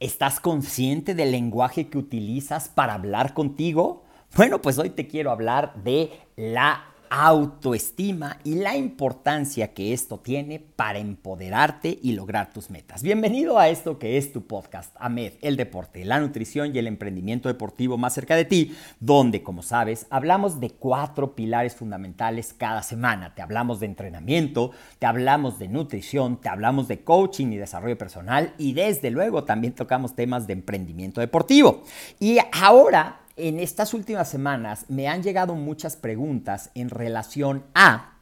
¿Estás consciente del lenguaje que utilizas para hablar contigo? Bueno, pues hoy te quiero hablar de la autoestima y la importancia que esto tiene para empoderarte y lograr tus metas. Bienvenido a esto que es tu podcast, AMED, el deporte, la nutrición y el emprendimiento deportivo más cerca de ti, donde, como sabes, hablamos de cuatro pilares fundamentales cada semana. Te hablamos de entrenamiento, te hablamos de nutrición, te hablamos de coaching y desarrollo personal y desde luego también tocamos temas de emprendimiento deportivo. Y ahora en estas últimas semanas me han llegado muchas preguntas en relación a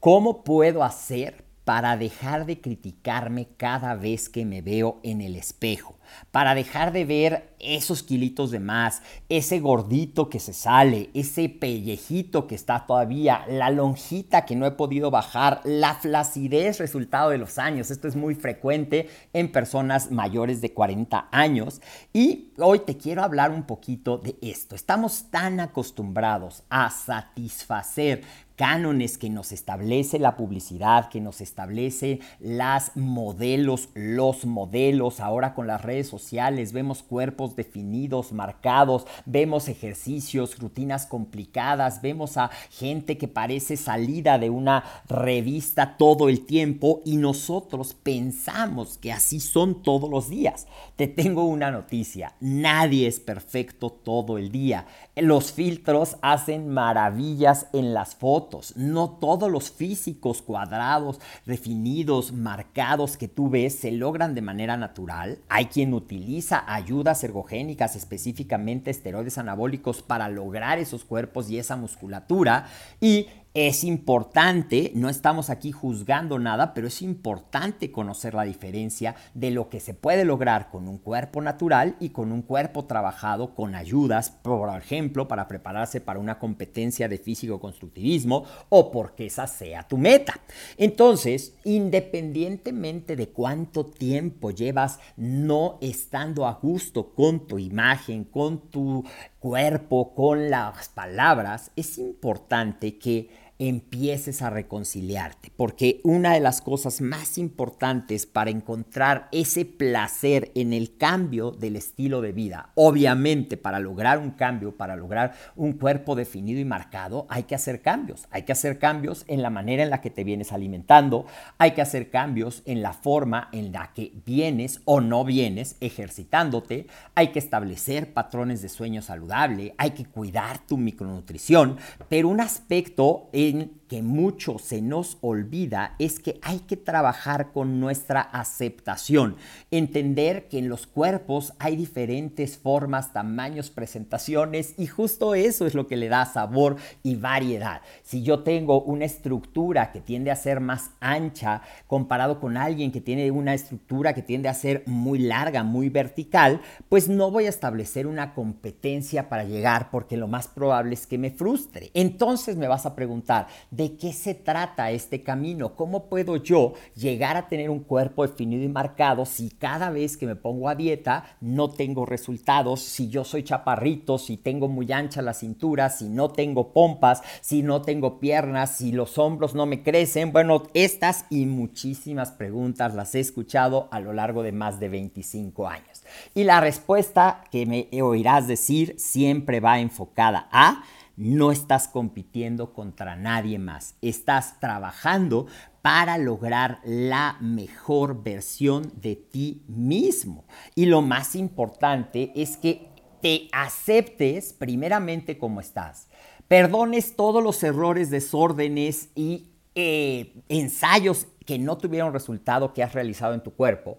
cómo puedo hacer para dejar de criticarme cada vez que me veo en el espejo para dejar de ver esos kilitos de más, ese gordito que se sale, ese pellejito que está todavía, la lonjita que no he podido bajar, la flacidez resultado de los años. Esto es muy frecuente en personas mayores de 40 años. Y hoy te quiero hablar un poquito de esto. Estamos tan acostumbrados a satisfacer cánones que nos establece la publicidad, que nos establece las modelos, los modelos, ahora con las redes sociales, vemos cuerpos definidos, marcados, vemos ejercicios, rutinas complicadas, vemos a gente que parece salida de una revista todo el tiempo y nosotros pensamos que así son todos los días. Te tengo una noticia, nadie es perfecto todo el día. Los filtros hacen maravillas en las fotos. No todos los físicos cuadrados, definidos, marcados que tú ves se logran de manera natural. Hay quien utiliza ayudas ergogénicas, específicamente esteroides anabólicos, para lograr esos cuerpos y esa musculatura. Y es importante, no estamos aquí juzgando nada, pero es importante conocer la diferencia de lo que se puede lograr con un cuerpo natural y con un cuerpo trabajado con ayudas, por ejemplo, para prepararse para una competencia de físico-constructivismo o porque esa sea tu meta. Entonces, independientemente de cuánto tiempo llevas no estando a gusto con tu imagen, con tu cuerpo, con las palabras, es importante que empieces a reconciliarte, porque una de las cosas más importantes para encontrar ese placer en el cambio del estilo de vida, obviamente para lograr un cambio, para lograr un cuerpo definido y marcado, hay que hacer cambios, hay que hacer cambios en la manera en la que te vienes alimentando, hay que hacer cambios en la forma en la que vienes o no vienes ejercitándote, hay que establecer patrones de sueño saludable, hay que cuidar tu micronutrición, pero un aspecto es que mucho se nos olvida es que hay que trabajar con nuestra aceptación, entender que en los cuerpos hay diferentes formas, tamaños, presentaciones y justo eso es lo que le da sabor y variedad. Si yo tengo una estructura que tiende a ser más ancha comparado con alguien que tiene una estructura que tiende a ser muy larga, muy vertical, pues no voy a establecer una competencia para llegar porque lo más probable es que me frustre. Entonces me vas a preguntar, ¿de qué se trata este camino? ¿Cómo puedo yo llegar a tener un cuerpo definido y marcado si cada vez que me pongo a dieta no tengo resultados, si yo soy chaparrito, si tengo muy ancha la cintura, si no tengo pompas, si no tengo piernas, si los hombros no me crecen? Bueno, estas y muchísimas preguntas las he escuchado a lo largo de más de 25 años. Y la respuesta que me oirás decir siempre va enfocada a no estás compitiendo contra nadie más, estás trabajando para lograr la mejor versión de ti mismo. Y lo más importante es que te aceptes primeramente como estás, perdones todos los errores, desórdenes y eh, ensayos que no tuvieron resultado que has realizado en tu cuerpo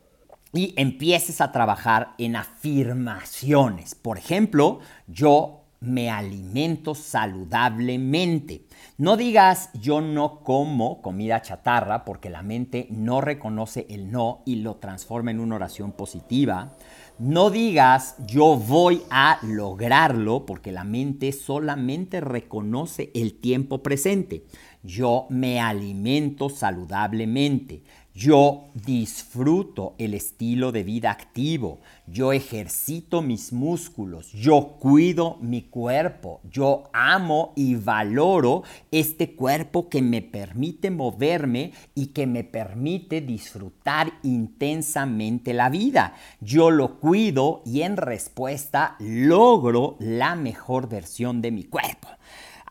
y empieces a trabajar en afirmaciones. Por ejemplo, yo me alimento saludablemente. No digas yo no como comida chatarra porque la mente no reconoce el no y lo transforma en una oración positiva. No digas yo voy a lograrlo porque la mente solamente reconoce el tiempo presente. Yo me alimento saludablemente. Yo disfruto el estilo de vida activo, yo ejercito mis músculos, yo cuido mi cuerpo, yo amo y valoro este cuerpo que me permite moverme y que me permite disfrutar intensamente la vida. Yo lo cuido y en respuesta logro la mejor versión de mi cuerpo.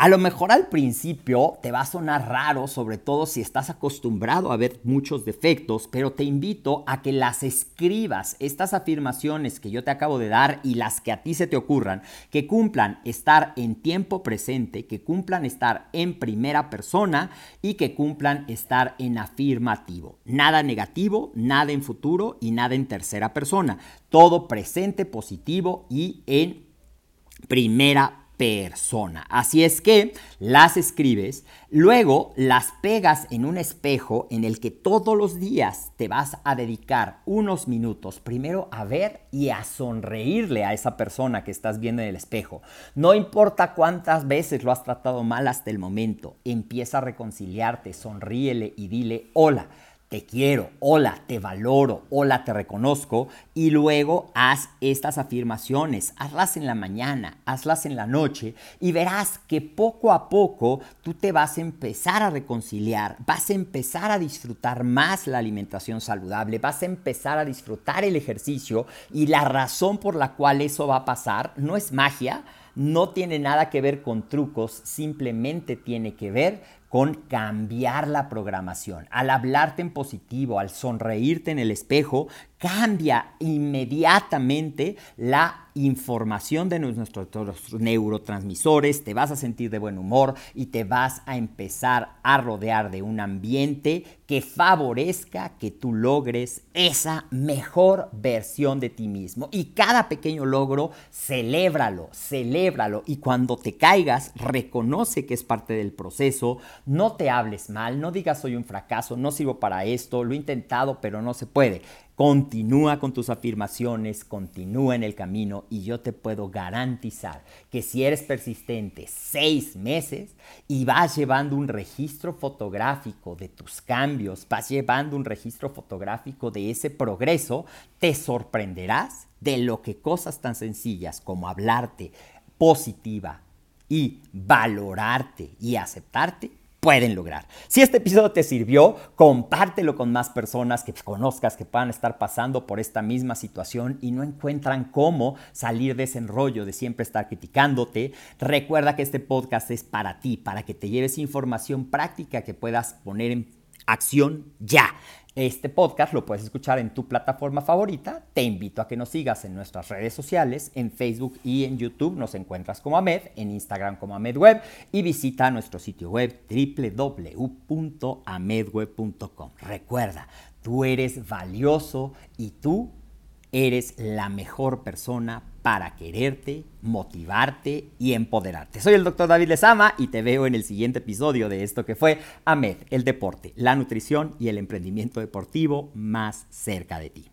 A lo mejor al principio te va a sonar raro, sobre todo si estás acostumbrado a ver muchos defectos, pero te invito a que las escribas, estas afirmaciones que yo te acabo de dar y las que a ti se te ocurran, que cumplan estar en tiempo presente, que cumplan estar en primera persona y que cumplan estar en afirmativo. Nada negativo, nada en futuro y nada en tercera persona. Todo presente, positivo y en primera persona. Así es que las escribes, luego las pegas en un espejo en el que todos los días te vas a dedicar unos minutos primero a ver y a sonreírle a esa persona que estás viendo en el espejo. No importa cuántas veces lo has tratado mal hasta el momento, empieza a reconciliarte, sonríele y dile hola te quiero, hola, te valoro, hola, te reconozco, y luego haz estas afirmaciones, hazlas en la mañana, hazlas en la noche, y verás que poco a poco tú te vas a empezar a reconciliar, vas a empezar a disfrutar más la alimentación saludable, vas a empezar a disfrutar el ejercicio, y la razón por la cual eso va a pasar no es magia, no tiene nada que ver con trucos, simplemente tiene que ver con cambiar la programación. Al hablarte en positivo, al sonreírte en el espejo, cambia inmediatamente la información de nuestros neurotransmisores, te vas a sentir de buen humor y te vas a empezar a rodear de un ambiente que favorezca que tú logres esa mejor versión de ti mismo. Y cada pequeño logro, celébralo, celébralo. Y cuando te caigas, reconoce que es parte del proceso. No te hables mal, no digas soy un fracaso, no sirvo para esto, lo he intentado, pero no se puede. Continúa con tus afirmaciones, continúa en el camino y yo te puedo garantizar que si eres persistente seis meses y vas llevando un registro fotográfico de tus cambios, vas llevando un registro fotográfico de ese progreso, te sorprenderás de lo que cosas tan sencillas como hablarte positiva y valorarte y aceptarte pueden lograr. Si este episodio te sirvió, compártelo con más personas que conozcas que puedan estar pasando por esta misma situación y no encuentran cómo salir de ese enrollo de siempre estar criticándote. Recuerda que este podcast es para ti, para que te lleves información práctica que puedas poner en acción ya. Este podcast lo puedes escuchar en tu plataforma favorita. Te invito a que nos sigas en nuestras redes sociales, en Facebook y en YouTube nos encuentras como Amed, en Instagram como AmedWeb y visita nuestro sitio web www.amedweb.com. Recuerda, tú eres valioso y tú eres la mejor persona para quererte, motivarte y empoderarte. Soy el doctor David Lezama y te veo en el siguiente episodio de esto que fue AMED, el deporte, la nutrición y el emprendimiento deportivo más cerca de ti.